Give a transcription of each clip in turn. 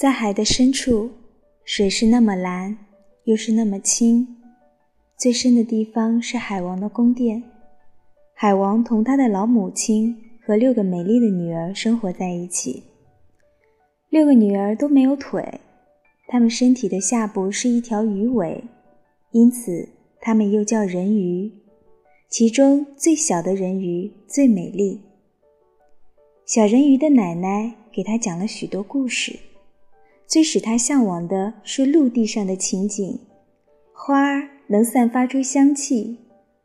在海的深处，水是那么蓝，又是那么清。最深的地方是海王的宫殿。海王同他的老母亲和六个美丽的女儿生活在一起。六个女儿都没有腿，她们身体的下部是一条鱼尾，因此她们又叫人鱼。其中最小的人鱼最美丽。小人鱼的奶奶给她讲了许多故事。最使他向往的是陆地上的情景，花儿能散发出香气，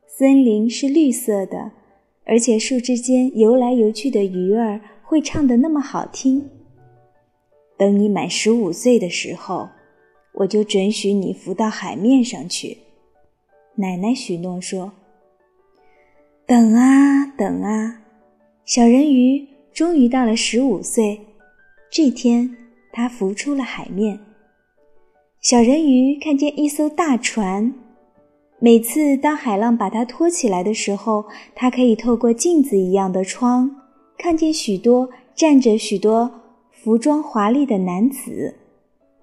森林是绿色的，而且树枝间游来游去的鱼儿会唱得那么好听。等你满十五岁的时候，我就准许你浮到海面上去。奶奶许诺说：“等啊等啊，小人鱼终于到了十五岁，这天。”他浮出了海面。小人鱼看见一艘大船，每次当海浪把它拖起来的时候，它可以透过镜子一样的窗，看见许多站着许多服装华丽的男子。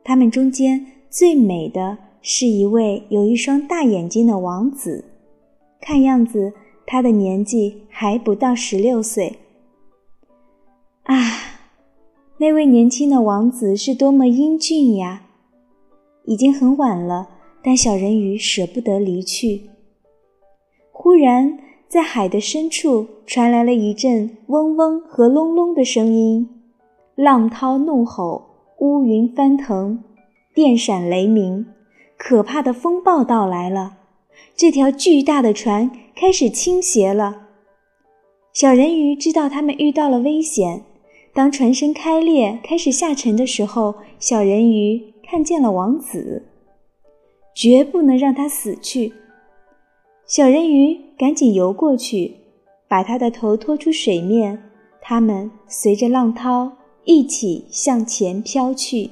他们中间最美的是一位有一双大眼睛的王子，看样子他的年纪还不到十六岁。啊！那位年轻的王子是多么英俊呀！已经很晚了，但小人鱼舍不得离去。忽然，在海的深处传来了一阵嗡嗡和隆隆的声音，浪涛怒吼，乌云翻腾，电闪雷鸣，可怕的风暴到来了。这条巨大的船开始倾斜了。小人鱼知道他们遇到了危险。当船身开裂，开始下沉的时候，小人鱼看见了王子，绝不能让他死去。小人鱼赶紧游过去，把他的头拖出水面，他们随着浪涛一起向前飘去。